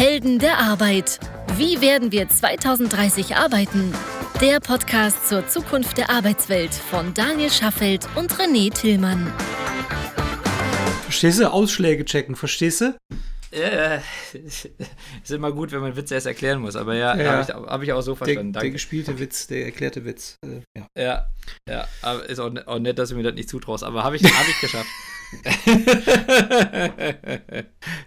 Helden der Arbeit. Wie werden wir 2030 arbeiten? Der Podcast zur Zukunft der Arbeitswelt von Daniel Schaffelt und René Tillmann. Verstehst du? Ausschläge checken, verstehst du? Ja, ist immer gut, wenn man Witze erst erklären muss, aber ja, Ja. habe ich, hab ich auch so verstanden. Der, der gespielte Witz, der erklärte Witz. Äh, ja. Ja, ja, aber ist auch, ne- auch nett, dass du mir das nicht zutraust, aber habe ich, hab ich geschafft.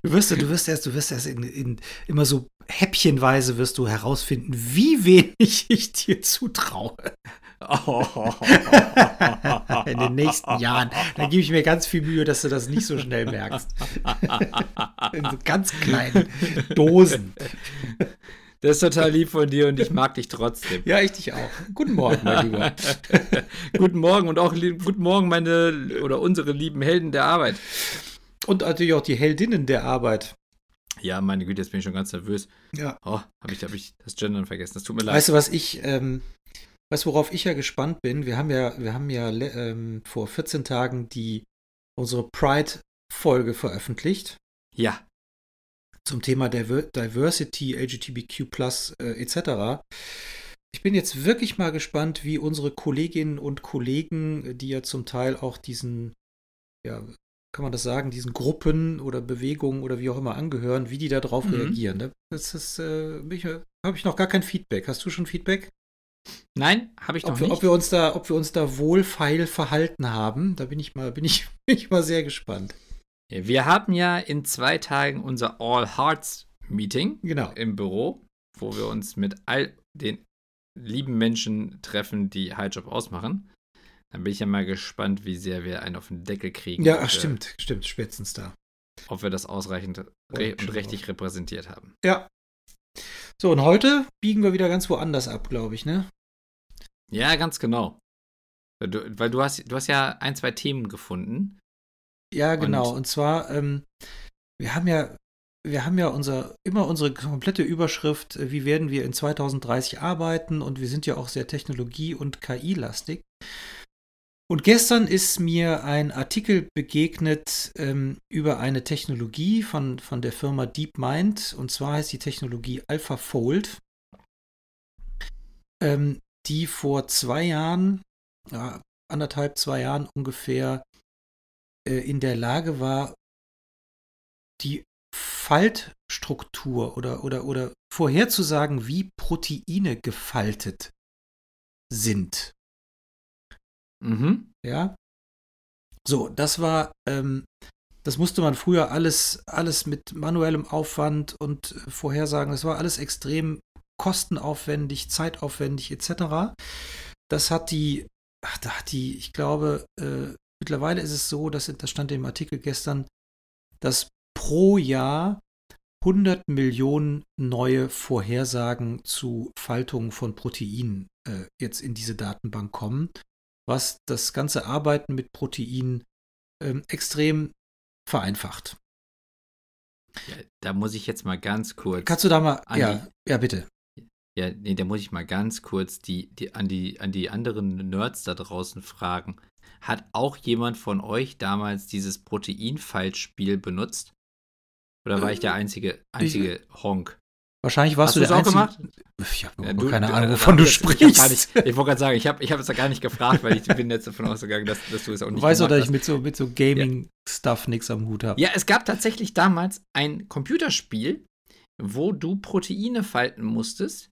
Du wirst, du wirst erst, du wirst erst in, in, immer so häppchenweise wirst du herausfinden, wie wenig ich dir zutraue in den nächsten Jahren. Dann gebe ich mir ganz viel Mühe, dass du das nicht so schnell merkst. In so ganz kleinen Dosen. Das ist total lieb von dir und ich mag dich trotzdem. Ja, ich dich auch. Guten Morgen, mein Lieber. guten Morgen und auch guten Morgen, meine oder unsere lieben Helden der Arbeit. Und natürlich auch die Heldinnen der Arbeit. Ja, meine Güte, jetzt bin ich schon ganz nervös. Ja. Oh, habe ich, hab ich das Gendern vergessen. Das tut mir leid. Weißt du, was ich, ähm, weißt du, worauf ich ja gespannt bin? Wir haben ja, wir haben ja ähm, vor 14 Tagen die unsere Pride-Folge veröffentlicht ja, zum Thema Diver Diversity, LGBTQ äh, etc. Ich bin jetzt wirklich mal gespannt, wie unsere Kolleginnen und Kollegen, die ja zum Teil auch diesen, ja, kann man das sagen, diesen Gruppen oder Bewegungen oder wie auch immer angehören, wie die da drauf Mhm. reagieren. ne? Das ist, äh, habe ich noch gar kein Feedback. Hast du schon Feedback? nein, habe ich noch Ob wir, nicht. ob wir uns da, ob wir uns da wohlfeil verhalten haben, da bin ich mal, bin ich, bin ich mal sehr gespannt. Wir haben ja in zwei Tagen unser All Hearts Meeting Genau. im Büro, wo wir uns mit all den lieben Menschen treffen, die Highjob ausmachen. Dann bin ich ja mal gespannt, wie sehr wir einen auf den Deckel kriegen. Ja, ach, stimmt, stimmt, spätestens da. Ob wir das ausreichend re schon und richtig repräsentiert haben. Ja. So, und heute biegen wir wieder ganz woanders ab, glaube ich, ne? Ja, ganz genau. Weil du, weil du hast, du hast ja ein, zwei Themen gefunden. Ja, genau. Und- Und, zwar, ähm, wir haben ja, wir haben ja unser, immer unsere komplette Überschrift, äh, wie werden wir in 2030 arbeiten und wir sind ja auch sehr technologie- und KI-lastig. Und gestern ist mir ein Artikel begegnet ähm, über eine Technologie von, von der Firma DeepMind und zwar heißt die Technologie AlphaFold, ähm, die vor zwei Jahren, ja, anderthalb, zwei Jahren ungefähr äh, in der Lage war, die Faltstruktur oder, oder, oder vorherzusagen, wie Proteine gefaltet sind. Mhm. Ja. So, das war, ähm, das musste man früher alles, alles mit manuellem Aufwand und äh, Vorhersagen, das war alles extrem kostenaufwendig, zeitaufwendig etc. Das hat die, ach, da hat die, ich glaube, äh, mittlerweile ist es so, dass das stand im Artikel gestern, dass pro Jahr 100 Millionen neue Vorhersagen zu Faltungen von Proteinen äh, jetzt in diese Datenbank kommen was das ganze Arbeiten mit Proteinen ähm, extrem vereinfacht. Ja, da muss ich jetzt mal ganz kurz. Kannst du da mal, ja, ja, bitte. Ja, nee, da muss ich mal ganz kurz die, die, an, die, an die anderen Nerds da draußen fragen. Hat auch jemand von euch damals dieses Protein-Faltspiel benutzt? Oder war ich der einzige, einzige Honk? Wahrscheinlich warst Hast du der auch Einzige. gemacht? Ich habe Ja, keine du- Ahnung, wovon du Ich, sprichst. nicht- ich wollte gerade sagen, ich habe ich hab es da gar nicht gefragt, weil ich bin jetzt davon ausgegangen, dass, dass du es auch Du nicht weißt doch, dass ich mit so, mit so Gaming-Stuff nichts am Hut habe. Ja, es gab tatsächlich damals ein Computerspiel, wo du Proteine falten musstest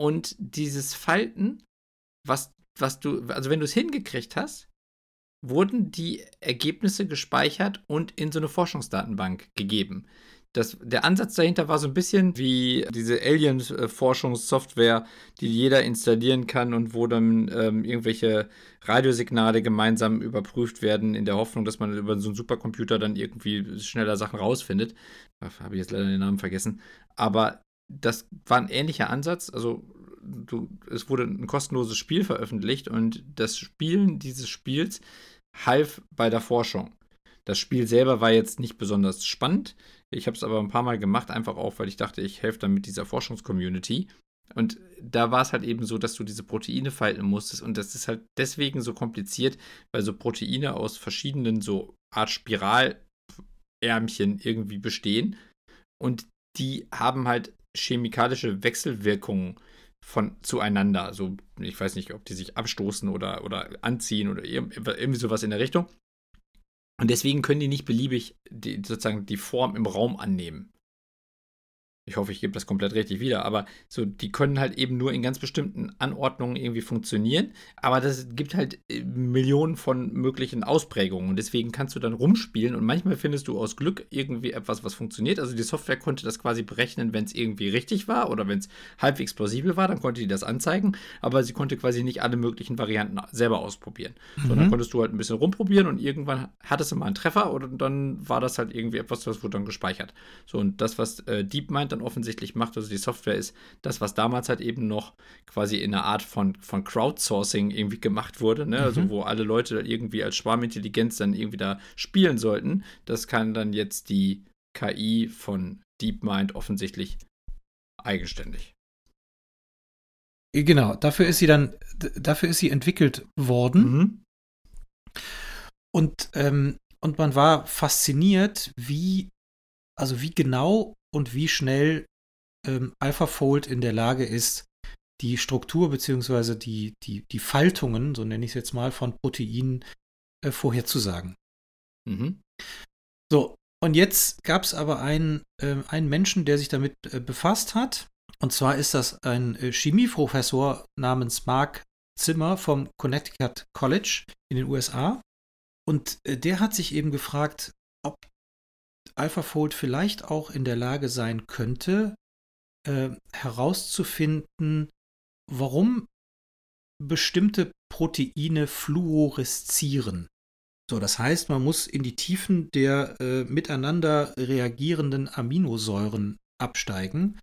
und dieses Falten, was, was du, also wenn du es hingekriegt hast, wurden die Ergebnisse gespeichert und in so eine Forschungsdatenbank gegeben. Das, der Ansatz dahinter war so ein bisschen wie diese Alien-Forschungssoftware, die jeder installieren kann und wo dann ähm, irgendwelche Radiosignale gemeinsam überprüft werden, in der Hoffnung, dass man über so einen Supercomputer dann irgendwie schneller Sachen rausfindet. Habe ich jetzt leider den Namen vergessen. Aber das war ein ähnlicher Ansatz. Also du, es wurde ein kostenloses Spiel veröffentlicht und das Spielen dieses Spiels half bei der Forschung. Das Spiel selber war jetzt nicht besonders spannend. Ich habe es aber ein paar Mal gemacht, einfach auch, weil ich dachte, ich helfe dann mit dieser Forschungscommunity. Und da war es halt eben so, dass du diese Proteine falten musstest. Und das ist halt deswegen so kompliziert, weil so Proteine aus verschiedenen so Art Spiralärmchen irgendwie bestehen. Und die haben halt chemikalische Wechselwirkungen von zueinander. Also ich weiß nicht, ob die sich abstoßen oder, oder anziehen oder irgendwie sowas in der Richtung. Und deswegen können die nicht beliebig die, sozusagen die Form im Raum annehmen. Ich hoffe, ich gebe das komplett richtig wieder, aber so, die können halt eben nur in ganz bestimmten Anordnungen irgendwie funktionieren. Aber das gibt halt äh, Millionen von möglichen Ausprägungen und deswegen kannst du dann rumspielen und manchmal findest du aus Glück irgendwie etwas, was funktioniert. Also die Software konnte das quasi berechnen, wenn es irgendwie richtig war oder wenn es halbwegs plausibel war, dann konnte die das anzeigen, aber sie konnte quasi nicht alle möglichen Varianten selber ausprobieren. Mhm. So, dann konntest du halt ein bisschen rumprobieren und irgendwann hattest du mal einen Treffer und dann war das halt irgendwie etwas, das wurde dann gespeichert. So, und das, was äh, DeepMind dann offensichtlich macht, also die Software ist das, was damals halt eben noch quasi in einer Art von, von Crowdsourcing irgendwie gemacht wurde, ne? also mhm. also wo alle Leute irgendwie als Schwarmintelligenz dann irgendwie da spielen sollten, das kann dann jetzt die KI von DeepMind offensichtlich eigenständig. Genau, dafür ist sie dann, dafür ist sie entwickelt worden. Mhm. Und, ähm, und man war fasziniert, wie, also wie genau und wie schnell ähm, AlphaFold in der Lage ist, die Struktur bzw. Die, die, die Faltungen, so nenne ich es jetzt mal, von Proteinen äh, vorherzusagen. Mhm. So, und jetzt gab es aber einen, äh, einen Menschen, der sich damit äh, befasst hat. Und zwar ist das ein äh, Chemieprofessor namens Mark Zimmer vom Connecticut College in den USA. Und äh, der hat sich eben gefragt, ob AlphaFold vielleicht auch in der Lage sein könnte, äh, herauszufinden, warum bestimmte Proteine fluoreszieren. So, das heißt, man muss in die Tiefen der äh, miteinander reagierenden Aminosäuren absteigen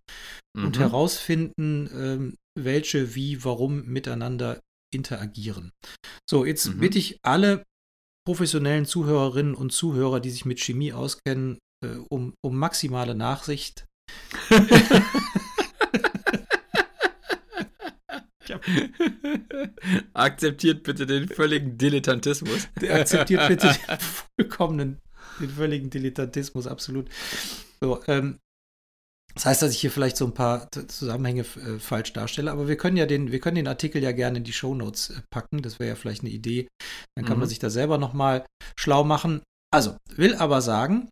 mhm. und herausfinden, äh, welche wie, warum miteinander interagieren. So, jetzt mhm. bitte ich alle professionellen Zuhörerinnen und Zuhörer, die sich mit Chemie auskennen, äh, um, um maximale Nachsicht. Akzeptiert bitte den völligen Dilettantismus. Akzeptiert bitte den vollkommenen, den völligen Dilettantismus, absolut. So, ähm, das heißt, dass ich hier vielleicht so ein paar Zusammenhänge äh, falsch darstelle, aber wir können ja den, wir können den Artikel ja gerne in die Shownotes äh, packen. Das wäre ja vielleicht eine Idee. Dann kann mhm. man sich da selber nochmal schlau machen. Also, will aber sagen,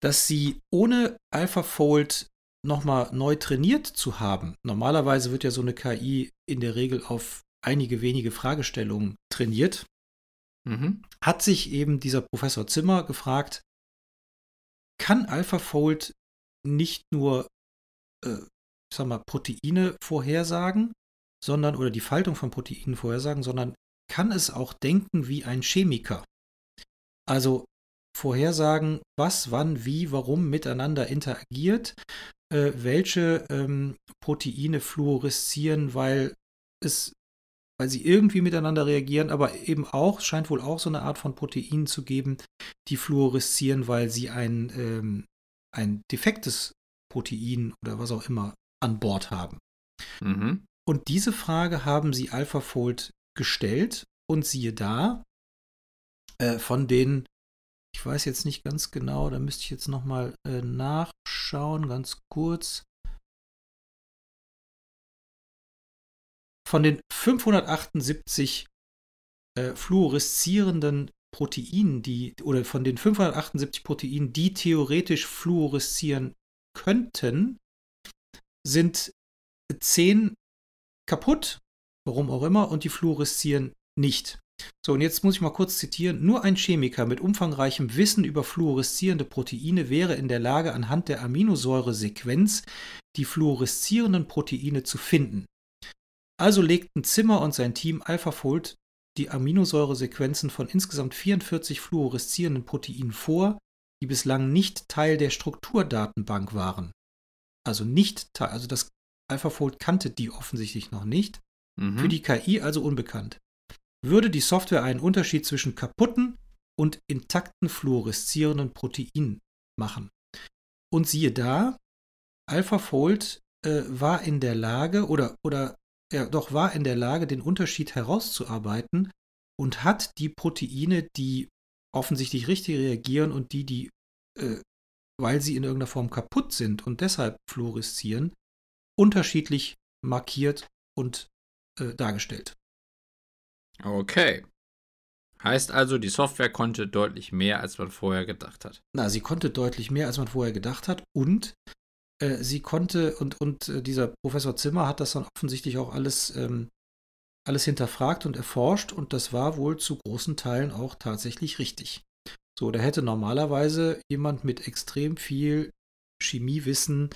dass sie ohne AlphaFold nochmal neu trainiert zu haben. Normalerweise wird ja so eine KI in der Regel auf einige wenige Fragestellungen trainiert. Mhm. Hat sich eben dieser Professor Zimmer gefragt, kann AlphaFold nicht nur, äh, sag mal, Proteine vorhersagen, sondern, oder die Faltung von Proteinen vorhersagen, sondern kann es auch denken wie ein Chemiker. Also vorhersagen, was, wann, wie, warum miteinander interagiert, äh, welche ähm, Proteine fluoreszieren, weil es weil sie irgendwie miteinander reagieren, aber eben auch, scheint wohl auch so eine Art von Proteinen zu geben, die fluoreszieren, weil sie ein, ähm, ein defektes Protein oder was auch immer an Bord haben. Mhm. Und diese Frage haben sie AlphaFold gestellt und siehe da, äh, von den, ich weiß jetzt nicht ganz genau, da müsste ich jetzt nochmal äh, nachschauen, ganz kurz. Von den 578 äh, fluoreszierenden Proteinen, die, oder von den 578 Proteinen, die theoretisch fluoreszieren könnten, sind 10 kaputt, warum auch immer, und die fluoreszieren nicht. So, und jetzt muss ich mal kurz zitieren. Nur ein Chemiker mit umfangreichem Wissen über fluoreszierende Proteine wäre in der Lage, anhand der Aminosäuresequenz die fluoreszierenden Proteine zu finden. Also legten Zimmer und sein Team AlphaFold die Aminosäuresequenzen von insgesamt 44 fluoreszierenden Proteinen vor, die bislang nicht Teil der Strukturdatenbank waren. Also nicht Teil, also das AlphaFold kannte die offensichtlich noch nicht. Mhm. Für die KI also unbekannt. Würde die Software einen Unterschied zwischen kaputten und intakten fluoreszierenden Proteinen machen. Und siehe da, AlphaFold äh, war in der Lage oder, oder ja, doch war in der Lage, den Unterschied herauszuarbeiten und hat die Proteine, die offensichtlich richtig reagieren und die, die äh, weil sie in irgendeiner Form kaputt sind und deshalb fluoreszieren, unterschiedlich markiert und äh, dargestellt. Okay. Heißt also, die Software konnte deutlich mehr, als man vorher gedacht hat. Na, sie konnte deutlich mehr, als man vorher gedacht hat. Und äh, sie konnte, und, und äh, dieser Professor Zimmer hat das dann offensichtlich auch alles, ähm, alles hinterfragt und erforscht. Und das war wohl zu großen Teilen auch tatsächlich richtig. So, da hätte normalerweise jemand mit extrem viel Chemiewissen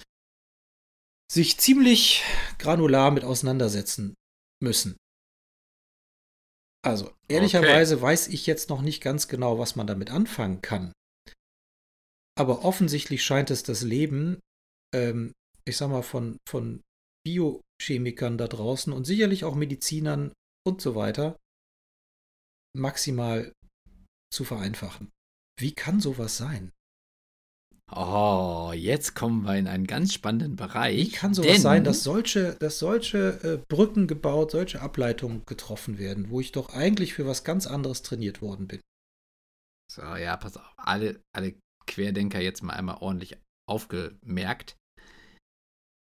sich ziemlich granular mit auseinandersetzen müssen. Also, ehrlicherweise okay. weiß ich jetzt noch nicht ganz genau, was man damit anfangen kann. Aber offensichtlich scheint es das Leben, ähm, ich sag mal, von, von Biochemikern da draußen und sicherlich auch Medizinern und so weiter maximal zu vereinfachen. Wie kann sowas sein? Oh, jetzt kommen wir in einen ganz spannenden Bereich. Wie kann sowas sein, dass solche, dass solche äh, Brücken gebaut, solche Ableitungen getroffen werden, wo ich doch eigentlich für was ganz anderes trainiert worden bin? So, ja, pass auf. Alle, alle Querdenker jetzt mal einmal ordentlich aufgemerkt.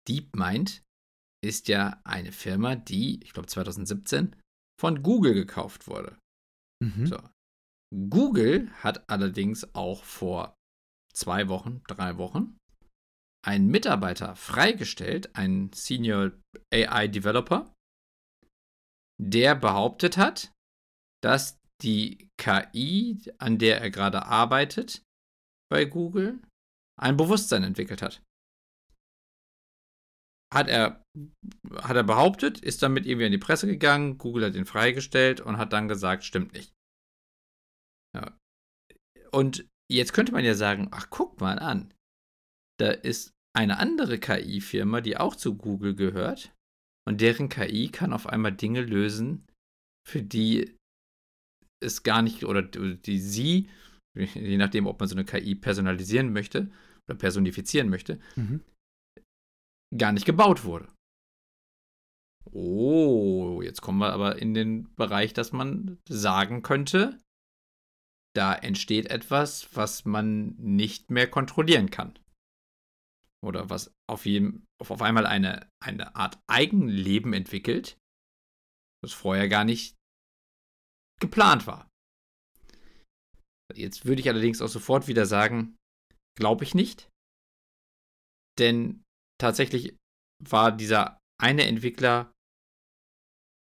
DeepMind ist ja eine Firma, die, ich glaube 2017, von Google gekauft wurde. Mhm. So. Google hat allerdings auch vor zwei Wochen, drei Wochen, einen Mitarbeiter freigestellt, einen Senior AI Developer, der behauptet hat, dass die KI, an der er gerade arbeitet bei Google, ein Bewusstsein entwickelt hat. Hat er, hat er behauptet, ist damit irgendwie in die Presse gegangen, Google hat ihn freigestellt und hat dann gesagt, stimmt nicht. Ja. Und Jetzt könnte man ja sagen, ach, guck mal an. Da ist eine andere KI-Firma, die auch zu Google gehört. Und deren KI kann auf einmal Dinge lösen, für die es gar nicht, oder die sie, je nachdem, ob man so eine KI personalisieren möchte oder personifizieren möchte, mhm. Gar nicht gebaut wurde. Oh, jetzt kommen wir aber in den Bereich, dass man sagen könnte, da entsteht etwas, was man nicht mehr kontrollieren kann. Oder was auf, jeden, auf einmal eine, eine Art Eigenleben entwickelt, das vorher gar nicht geplant war. Jetzt würde ich allerdings auch sofort wieder sagen, glaube ich nicht. Denn tatsächlich war dieser eine Entwickler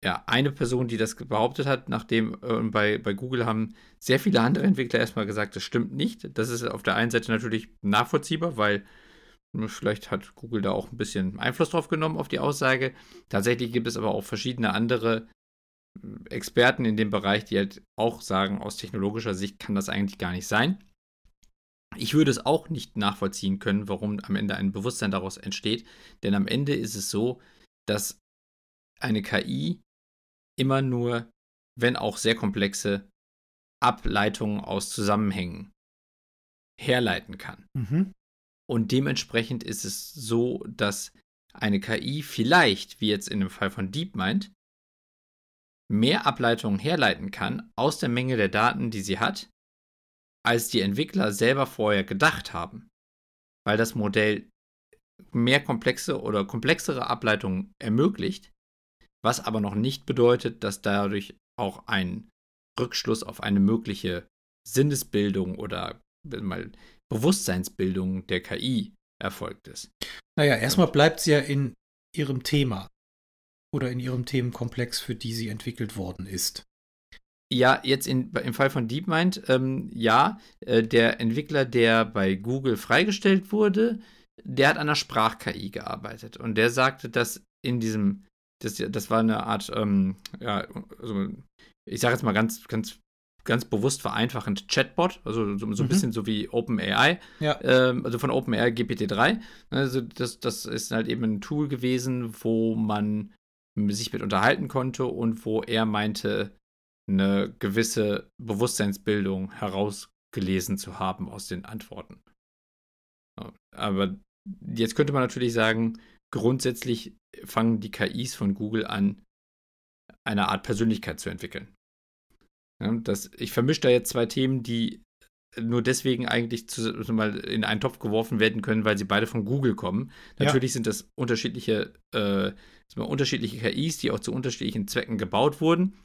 ja, eine Person, die das behauptet hat, nachdem äh, bei, bei Google haben sehr viele andere Entwickler erstmal gesagt, das stimmt nicht. Das ist auf der einen Seite natürlich nachvollziehbar, weil hm, vielleicht hat Google da auch ein bisschen Einfluss drauf genommen auf die Aussage. Tatsächlich gibt es aber auch verschiedene andere hm, Experten in dem Bereich, die halt auch sagen, aus technologischer Sicht kann das eigentlich gar nicht sein. Ich würde es auch nicht nachvollziehen können, warum am Ende ein Bewusstsein daraus entsteht, denn am Ende ist es so, dass eine KI immer nur, wenn auch sehr komplexe, Ableitungen aus Zusammenhängen herleiten kann. Mhm. Und dementsprechend ist es so, dass eine KI vielleicht, wie jetzt in dem Fall von DeepMind, mehr Ableitungen herleiten kann aus der Menge der Daten, die sie hat, als die Entwickler selber vorher gedacht haben. Weil das Modell mehr komplexe oder komplexere Ableitungen ermöglicht, was aber noch nicht bedeutet, dass dadurch auch ein Rückschluss auf eine mögliche Sinnesbildung oder mal Bewusstseinsbildung der KI erfolgt ist. Naja, erstmal bleibt sie ja in ihrem Thema oder in ihrem Themenkomplex, für die sie entwickelt worden ist. Ja, jetzt in, im Fall von DeepMind, ähm, ja, äh, der Entwickler, der bei Google freigestellt wurde, der hat an einer Sprach-KI gearbeitet und der sagte, dass in diesem das, das war eine Art, ähm, ja, also ich sage jetzt mal ganz, ganz, ganz bewusst vereinfachend Chatbot, also so, so ein mhm. bisschen so wie OpenAI, ja. ähm, also von OpenAI GPT-3. Also das, das ist halt eben ein Tool gewesen, wo man sich mit unterhalten konnte und wo er meinte, eine gewisse Bewusstseinsbildung herausgelesen zu haben aus den Antworten. Aber jetzt könnte man natürlich sagen, grundsätzlich fangen die KIs von Google an, eine Art Persönlichkeit zu entwickeln. Ja, das, ich vermische da jetzt zwei Themen, die nur deswegen eigentlich zu, mal in einen Topf geworfen werden können, weil sie beide von Google kommen. Natürlich ja. sind das unterschiedliche, äh, unterschiedliche KIs, die auch zu unterschiedlichen Zwecken gebaut wurden.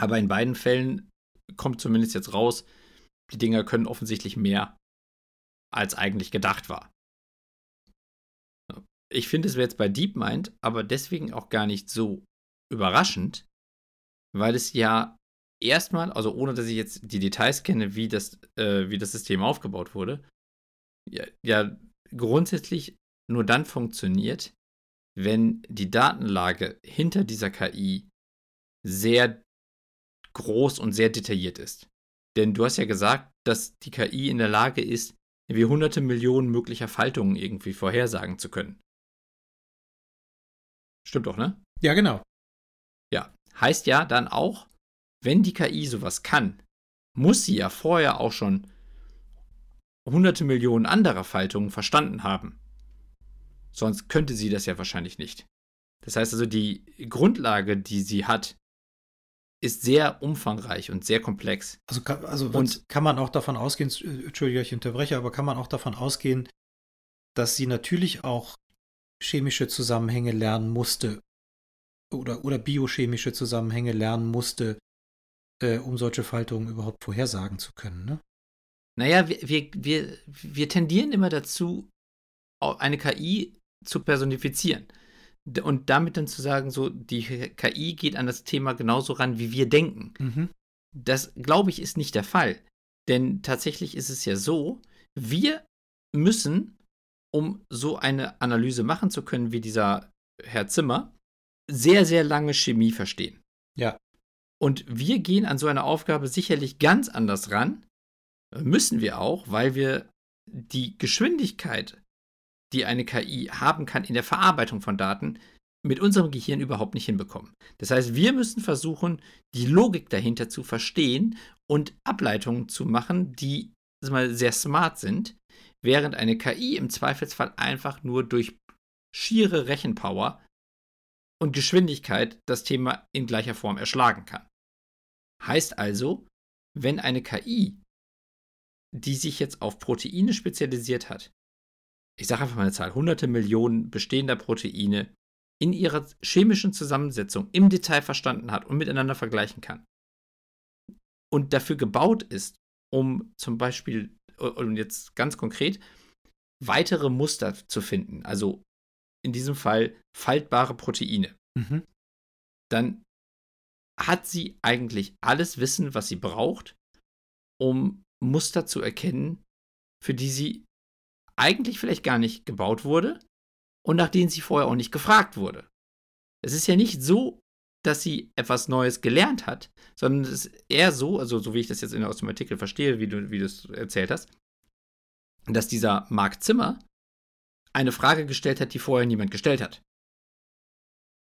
Aber in beiden Fällen kommt zumindest jetzt raus, die Dinger können offensichtlich mehr, als eigentlich gedacht war. Ich finde, es jetzt bei DeepMind aber deswegen auch gar nicht so überraschend, weil es ja erstmal, also ohne dass ich jetzt die Details kenne, wie das, äh, wie das System aufgebaut wurde, ja, ja grundsätzlich nur dann funktioniert, wenn die Datenlage hinter dieser KI sehr groß und sehr detailliert ist. Denn du hast ja gesagt, dass die KI in der Lage ist, wie hunderte Millionen möglicher Faltungen irgendwie vorhersagen zu können. Stimmt doch, ne? Ja, genau. Ja, heißt ja dann auch, wenn die KI sowas kann, muss sie ja vorher auch schon hunderte Millionen anderer Faltungen verstanden haben. Sonst könnte sie das ja wahrscheinlich nicht. Das heißt also, die Grundlage, die sie hat, ist sehr umfangreich und sehr komplex. Also, kann, also und kann man auch davon ausgehen, Entschuldige, ich unterbreche, aber kann man auch davon ausgehen, dass sie natürlich auch chemische Zusammenhänge lernen musste oder, oder biochemische Zusammenhänge lernen musste, äh, um solche Faltungen überhaupt vorhersagen zu können. Ne? Naja, wir, wir, wir, wir tendieren immer dazu, eine KI zu personifizieren. Und damit dann zu sagen, so, die KI geht an das Thema genauso ran, wie wir denken. Mhm. Das, glaube ich, ist nicht der Fall. Denn tatsächlich ist es ja so, wir müssen, um so eine Analyse machen zu können, wie dieser Herr Zimmer, sehr, sehr lange Chemie verstehen. Ja. Und wir gehen an so eine Aufgabe sicherlich ganz anders ran. Müssen wir auch, weil wir die Geschwindigkeit, die eine KI haben kann in der Verarbeitung von Daten, mit unserem Gehirn überhaupt nicht hinbekommen. Das heißt, wir müssen versuchen, die Logik dahinter zu verstehen und Ableitungen zu machen, die mal, sehr smart sind, während eine KI im Zweifelsfall einfach nur durch schiere Rechenpower und Geschwindigkeit das Thema in gleicher Form erschlagen kann. Heißt also, wenn eine KI, die sich jetzt auf Proteine spezialisiert hat, ich sage einfach mal eine Zahl, hunderte Millionen bestehender Proteine in ihrer chemischen Zusammensetzung im Detail verstanden hat und miteinander vergleichen kann. Und dafür gebaut ist, um zum Beispiel, und jetzt ganz konkret, weitere Muster zu finden, also in diesem Fall faltbare Proteine, mhm. dann hat sie eigentlich alles Wissen, was sie braucht, um Muster zu erkennen, für die sie eigentlich vielleicht gar nicht gebaut wurde und nach denen sie vorher auch nicht gefragt wurde. Es ist ja nicht so, dass sie etwas Neues gelernt hat, sondern es ist eher so, also so wie ich das jetzt aus dem Artikel verstehe, wie du, wie es erzählt hast, dass dieser Mark Zimmer eine Frage gestellt hat, die vorher niemand gestellt hat.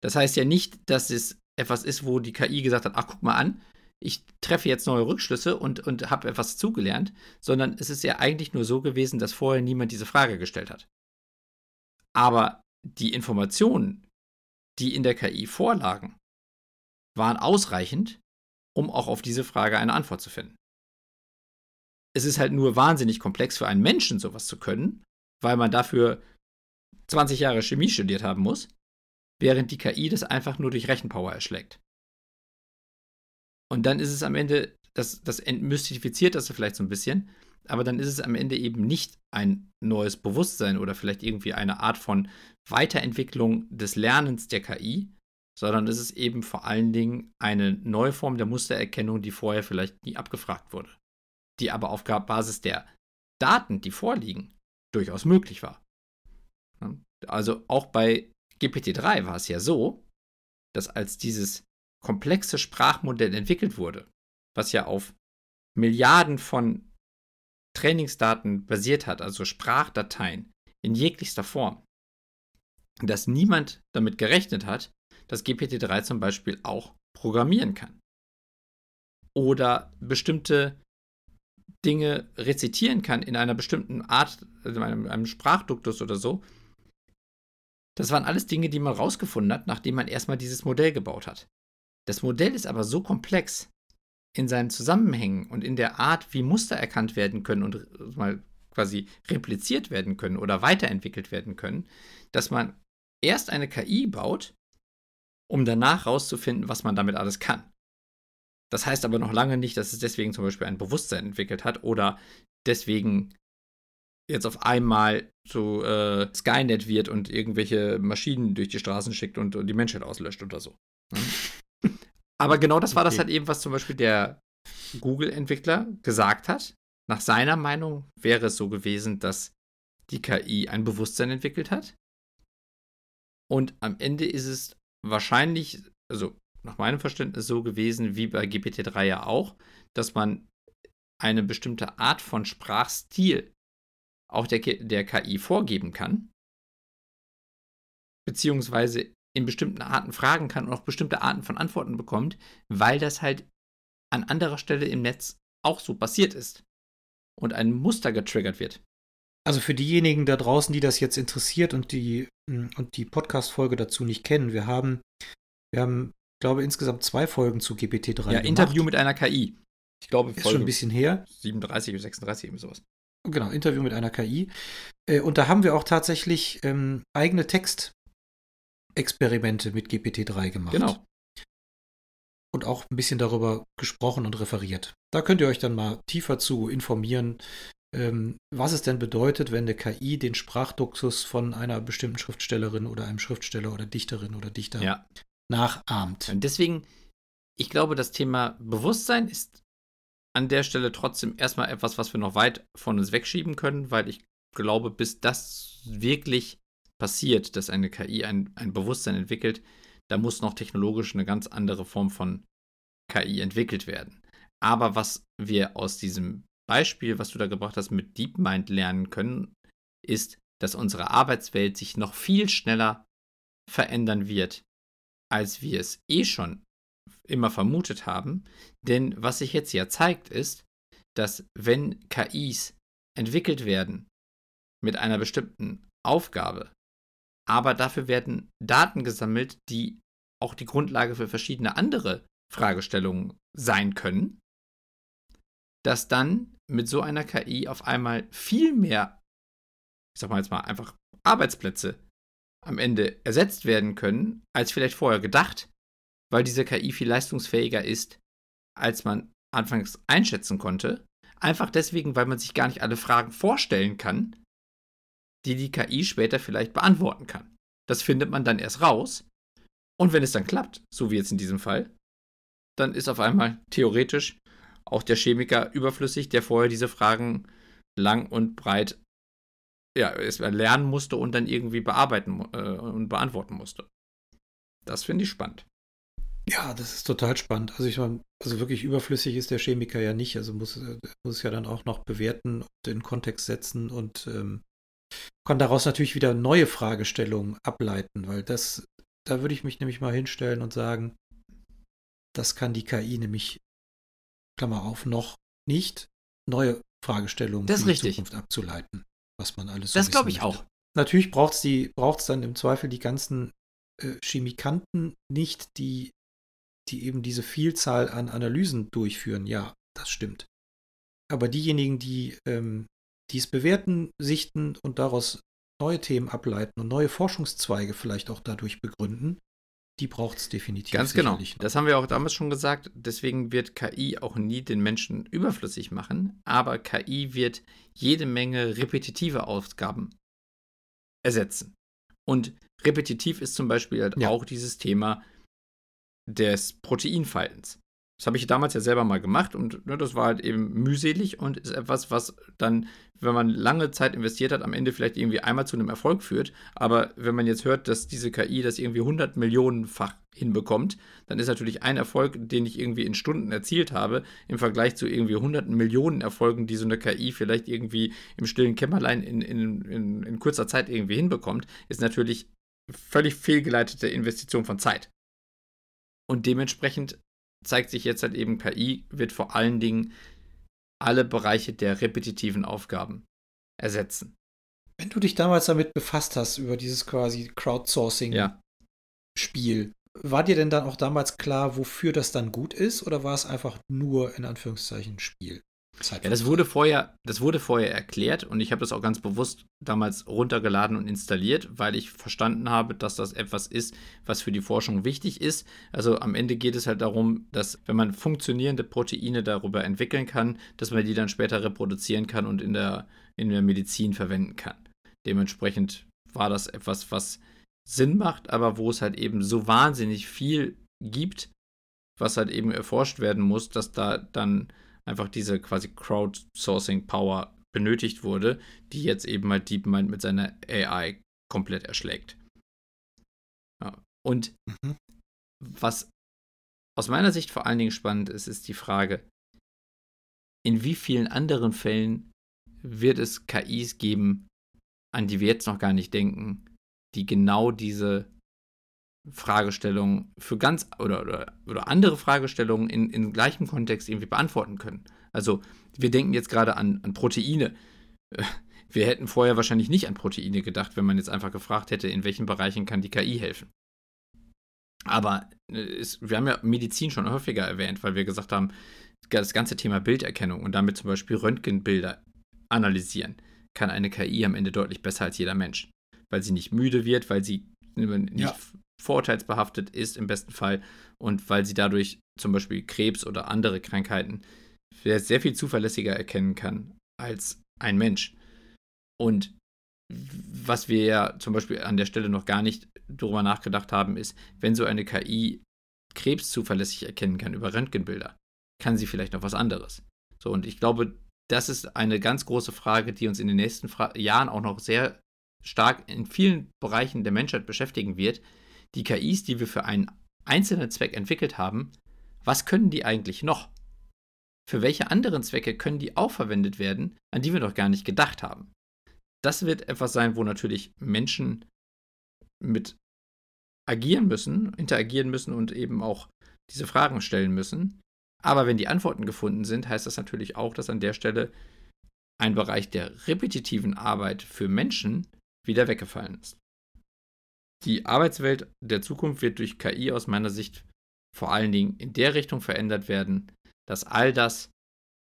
Das heißt ja nicht, dass es etwas ist, wo die KI gesagt hat, ach guck mal an, ich treffe jetzt neue Rückschlüsse und, und habe etwas zugelernt, sondern es ist ja eigentlich nur so gewesen, dass vorher niemand diese Frage gestellt hat. Aber die Informationen, die in der KI vorlagen, waren ausreichend, um auch auf diese Frage eine Antwort zu finden. Es ist halt nur wahnsinnig komplex für einen Menschen sowas zu können, weil man dafür 20 Jahre Chemie studiert haben muss während die KI das einfach nur durch Rechenpower erschlägt. Und dann ist es am Ende, das, das entmystifiziert das vielleicht so ein bisschen, aber dann ist es am Ende eben nicht ein neues Bewusstsein oder vielleicht irgendwie eine Art von Weiterentwicklung des Lernens der KI, sondern es ist eben vor allen Dingen eine neue Form der Mustererkennung, die vorher vielleicht nie abgefragt wurde, die aber auf Basis der Daten, die vorliegen, durchaus möglich war. Also auch bei GPT-3 war es ja so, dass als dieses komplexe Sprachmodell entwickelt wurde, was ja auf Milliarden von Trainingsdaten basiert hat, also Sprachdateien in jeglichster Form, dass niemand damit gerechnet hat, dass GPT-3 zum Beispiel auch programmieren kann. Oder bestimmte Dinge rezitieren kann in einer bestimmten Art, also einem, einem Sprachduktus oder so, das waren alles Dinge, die man rausgefunden hat, nachdem man erstmal dieses Modell gebaut hat. Das Modell ist aber so komplex, in seinen Zusammenhängen und in der Art, wie Muster erkannt werden können und mal quasi repliziert werden können oder weiterentwickelt werden können, dass man erst eine KI baut, um danach rauszufinden, was man damit alles kann. Das heißt aber noch lange nicht, dass es deswegen zum Beispiel ein Bewusstsein entwickelt hat oder deswegen jetzt auf einmal zu äh, Skynet wird und irgendwelche Maschinen durch die Straßen schickt und, und die Menschheit auslöscht oder so. Ne? Aber genau das war das halt eben, was zum Beispiel der Google-Entwickler gesagt hat. Nach seiner Meinung wäre es so gewesen, dass die KI ein Bewusstsein entwickelt hat. Und am Ende ist es wahrscheinlich, also nach meinem Verständnis so gewesen wie bei GPT-3 ja auch, dass man eine bestimmte Art von Sprachstil auch der, der KI vorgeben kann, beziehungsweise in bestimmten Arten fragen kann und auch bestimmte Arten von Antworten bekommt, weil das halt an anderer Stelle im Netz auch so passiert ist und ein Muster getriggert wird. Also für diejenigen da draußen, die das jetzt interessiert und die, hm, und die Podcast-Folge dazu nicht kennen, wir haben, wir haben, glaube insgesamt zwei Folgen zu GPT-3. Ja, gemacht. Interview mit einer KI. Ich glaube, ist Folge schon ein bisschen her. 37 oder 36, irgendwie sowas. Genau, Interview mit einer KI. Äh, und da haben wir auch tatsächlich ähm, eigene Textexperimente mit GPT-3 gemacht. Genau. Und auch ein bisschen darüber gesprochen und referiert. Da könnt ihr euch dann mal tiefer zu informieren, ähm, was es denn bedeutet, wenn eine KI den Sprachduxus von einer bestimmten Schriftstellerin oder einem Schriftsteller oder Dichterin oder Dichter ja. nachahmt. Und deswegen, ich glaube, das Thema Bewusstsein ist an der Stelle trotzdem erstmal etwas, was wir noch weit von uns wegschieben können, weil ich glaube, bis das wirklich passiert, dass eine KI ein, ein Bewusstsein entwickelt, da muss noch technologisch eine ganz andere Form von KI entwickelt werden. Aber was wir aus diesem Beispiel, was du da gebracht hast, mit DeepMind lernen können, ist, dass unsere Arbeitswelt sich noch viel schneller verändern wird, als wir es eh schon immer vermutet haben. Denn was sich jetzt ja zeigt, ist, dass wenn KIs entwickelt werden mit einer bestimmten Aufgabe, aber dafür werden Daten gesammelt, die auch die Grundlage für verschiedene andere Fragestellungen sein können, dass dann mit so einer KI auf einmal viel mehr, ich sag mal jetzt mal einfach Arbeitsplätze am Ende ersetzt werden können, als vielleicht vorher gedacht, weil diese KI viel leistungsfähiger ist, als man anfangs einschätzen konnte. Einfach deswegen, weil man sich gar nicht alle Fragen vorstellen kann, die die KI später vielleicht beantworten kann. Das findet man dann erst raus. Und wenn es dann klappt, so wie jetzt in diesem Fall, dann ist auf einmal theoretisch auch der Chemiker überflüssig, der vorher diese Fragen lang und breit ja, lernen musste und dann irgendwie bearbeiten äh, und beantworten musste. Das finde ich spannend. Ja, das ist total spannend. Also ich meine, also wirklich überflüssig ist der Chemiker ja nicht. Also muss, äh, muss ja dann auch noch bewerten und in Kontext setzen und ähm, kann daraus natürlich wieder neue Fragestellungen ableiten, weil das, da würde ich mich nämlich mal hinstellen und sagen, das kann die KI nämlich, Klammer auf, noch nicht neue Fragestellungen das die richtig. Zukunft abzuleiten, was man alles so Das glaube ich möchte. auch. Natürlich braucht es dann im Zweifel die ganzen äh, Chemikanten nicht, die die eben diese Vielzahl an Analysen durchführen. Ja, das stimmt. Aber diejenigen, die ähm, es bewerten, sichten und daraus neue Themen ableiten und neue Forschungszweige vielleicht auch dadurch begründen, die braucht es definitiv. Ganz genau. Das haben wir auch damals schon gesagt. Deswegen wird KI auch nie den Menschen überflüssig machen. Aber KI wird jede Menge repetitive Aufgaben ersetzen. Und repetitiv ist zum Beispiel halt ja. auch dieses Thema des Proteinfaltens. Das habe ich damals ja selber mal gemacht und ne, das war halt eben mühselig und ist etwas, was dann, wenn man lange Zeit investiert hat, am Ende vielleicht irgendwie einmal zu einem Erfolg führt. Aber wenn man jetzt hört, dass diese KI das irgendwie 100 Millionenfach hinbekommt, dann ist natürlich ein Erfolg, den ich irgendwie in Stunden erzielt habe, im Vergleich zu irgendwie hunderten Millionen Erfolgen, die so eine KI vielleicht irgendwie im stillen Kämmerlein in, in, in, in kurzer Zeit irgendwie hinbekommt, ist natürlich völlig fehlgeleitete Investition von Zeit. Und dementsprechend zeigt sich jetzt halt eben, KI wird vor allen Dingen alle Bereiche der repetitiven Aufgaben ersetzen. Wenn du dich damals damit befasst hast, über dieses quasi Crowdsourcing-Spiel, ja. war dir denn dann auch damals klar, wofür das dann gut ist? Oder war es einfach nur in Anführungszeichen Spiel? Ja, das wurde vorher, das wurde vorher erklärt und ich habe das auch ganz bewusst damals runtergeladen und installiert, weil ich verstanden habe, dass das etwas ist, was für die Forschung wichtig ist. Also am Ende geht es halt darum, dass wenn man funktionierende Proteine darüber entwickeln kann, dass man die dann später reproduzieren kann und in der, in der Medizin verwenden kann. Dementsprechend war das etwas, was Sinn macht, aber wo es halt eben so wahnsinnig viel gibt, was halt eben erforscht werden muss, dass da dann einfach diese quasi Crowdsourcing-Power benötigt wurde, die jetzt eben halt DeepMind mit seiner AI komplett erschlägt. Ja. Und mhm. was aus meiner Sicht vor allen Dingen spannend ist, ist die Frage, in wie vielen anderen Fällen wird es KIs geben, an die wir jetzt noch gar nicht denken, die genau diese Fragestellungen für ganz oder, oder, oder andere Fragestellungen in, in gleichem Kontext irgendwie beantworten können. Also wir denken jetzt gerade an, an Proteine. Wir hätten vorher wahrscheinlich nicht an Proteine gedacht, wenn man jetzt einfach gefragt hätte, in welchen Bereichen kann die KI helfen. Aber es, wir haben ja Medizin schon häufiger erwähnt, weil wir gesagt haben, das ganze Thema Bilderkennung und damit zum Beispiel Röntgenbilder analysieren, kann eine KI am Ende deutlich besser als jeder Mensch. Weil sie nicht müde wird, weil sie nicht ja vorurteilsbehaftet ist im besten Fall und weil sie dadurch zum Beispiel Krebs oder andere Krankheiten sehr viel zuverlässiger erkennen kann als ein Mensch. Und was wir ja zum Beispiel an der Stelle noch gar nicht darüber nachgedacht haben, ist, wenn so eine KI Krebs zuverlässig erkennen kann über Röntgenbilder, kann sie vielleicht noch was anderes. So, und ich glaube, das ist eine ganz große Frage, die uns in den nächsten Fra Jahren auch noch sehr stark in vielen Bereichen der Menschheit beschäftigen wird, die KIs, die wir für einen einzelnen Zweck entwickelt haben, was können die eigentlich noch? Für welche anderen Zwecke können die auch verwendet werden, an die wir noch gar nicht gedacht haben? Das wird etwas sein, wo natürlich Menschen mit agieren müssen, interagieren müssen und eben auch diese Fragen stellen müssen. Aber wenn die Antworten gefunden sind, heißt das natürlich auch, dass an der Stelle ein Bereich der repetitiven Arbeit für Menschen wieder weggefallen ist die Arbeitswelt der Zukunft wird durch KI aus meiner Sicht vor allen Dingen in der Richtung verändert werden, dass all das,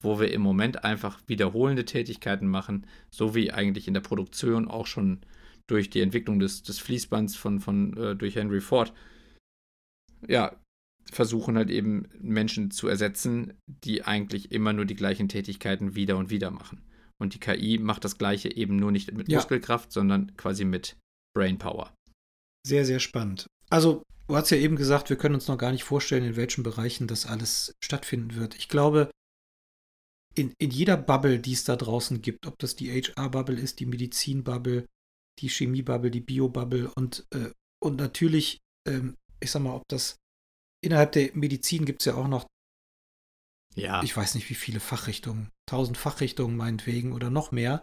wo wir im Moment einfach wiederholende Tätigkeiten machen, so wie eigentlich in der Produktion auch schon durch die Entwicklung des, des Fließbands von, von äh, durch Henry Ford, ja, versuchen halt eben Menschen zu ersetzen, die eigentlich immer nur die gleichen Tätigkeiten wieder und wieder machen. Und die KI macht das Gleiche eben nur nicht mit ja. Muskelkraft, sondern quasi mit Brainpower. Sehr, sehr spannend. Also, du hast ja eben gesagt, wir können uns noch gar nicht vorstellen, in welchen Bereichen das alles stattfinden wird. Ich glaube, in, in jeder Bubble, die es da draußen gibt, ob das die HR-Bubble ist, die Medizin-Bubble, die Chemie-Bubble, die Bio-Bubble und, äh, und natürlich, ähm, ich sag mal, ob das innerhalb der Medizin gibt es ja auch noch, ja. ich weiß nicht wie viele Fachrichtungen, tausend Fachrichtungen meinetwegen oder noch mehr.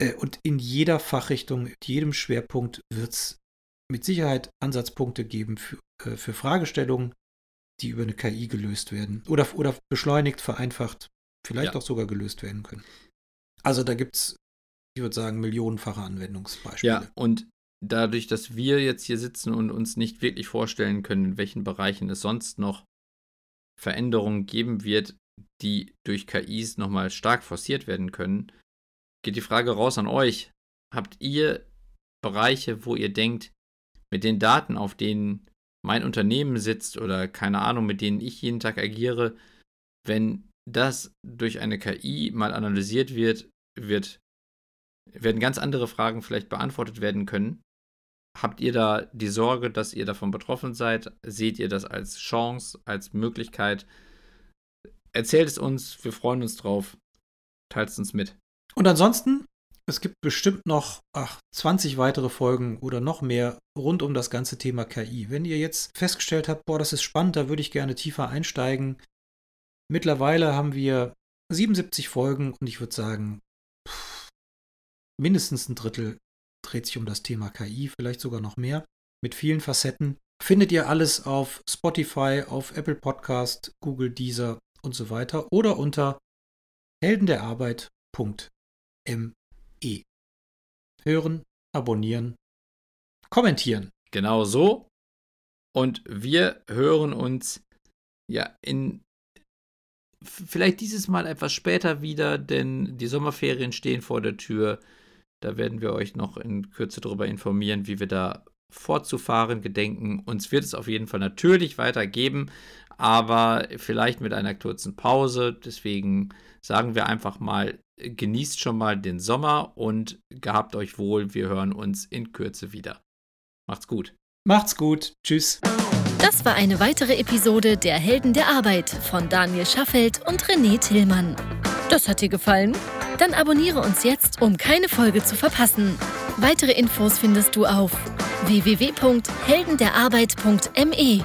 Äh, und in jeder Fachrichtung, in jedem Schwerpunkt wird es mit Sicherheit Ansatzpunkte geben für, äh, für Fragestellungen, die über eine KI gelöst werden oder, oder beschleunigt, vereinfacht, vielleicht ja. auch sogar gelöst werden können. Also da gibt es, ich würde sagen, millionenfache Anwendungsbeispiele. Ja, und dadurch, dass wir jetzt hier sitzen und uns nicht wirklich vorstellen können, in welchen Bereichen es sonst noch Veränderungen geben wird, die durch KIs nochmal stark forciert werden können, geht die Frage raus an euch. Habt ihr Bereiche, wo ihr denkt, mit den Daten, auf denen mein Unternehmen sitzt oder keine Ahnung, mit denen ich jeden Tag agiere, wenn das durch eine KI mal analysiert wird, wird werden ganz andere Fragen vielleicht beantwortet werden können. Habt ihr da die Sorge, dass ihr davon betroffen seid? Seht ihr das als Chance, als Möglichkeit? Erzählt es uns, wir freuen uns drauf. Teilt es uns mit. Und ansonsten es gibt bestimmt noch ach, 20 weitere Folgen oder noch mehr rund um das ganze Thema KI. Wenn ihr jetzt festgestellt habt, boah, das ist spannend, da würde ich gerne tiefer einsteigen. Mittlerweile haben wir 77 Folgen und ich würde sagen, pff, mindestens ein Drittel dreht sich um das Thema KI, vielleicht sogar noch mehr, mit vielen Facetten. Findet ihr alles auf Spotify, auf Apple Podcast, Google, Deezer und so weiter oder unter heldenderarbeit.m E. Hören, abonnieren, kommentieren. Genau so. Und wir hören uns ja in vielleicht dieses Mal etwas später wieder, denn die Sommerferien stehen vor der Tür. Da werden wir euch noch in Kürze darüber informieren, wie wir da fortzufahren gedenken. Uns wird es auf jeden Fall natürlich weitergeben, aber vielleicht mit einer kurzen Pause. Deswegen sagen wir einfach mal, genießt schon mal den Sommer und gehabt euch wohl. Wir hören uns in Kürze wieder. Macht's gut. Macht's gut. Tschüss. Das war eine weitere Episode der Helden der Arbeit von Daniel Schaffelt und René Tillmann. Das hat dir gefallen? Dann abonniere uns jetzt, um keine Folge zu verpassen. Weitere Infos findest du auf www.heldenderarbeit.me.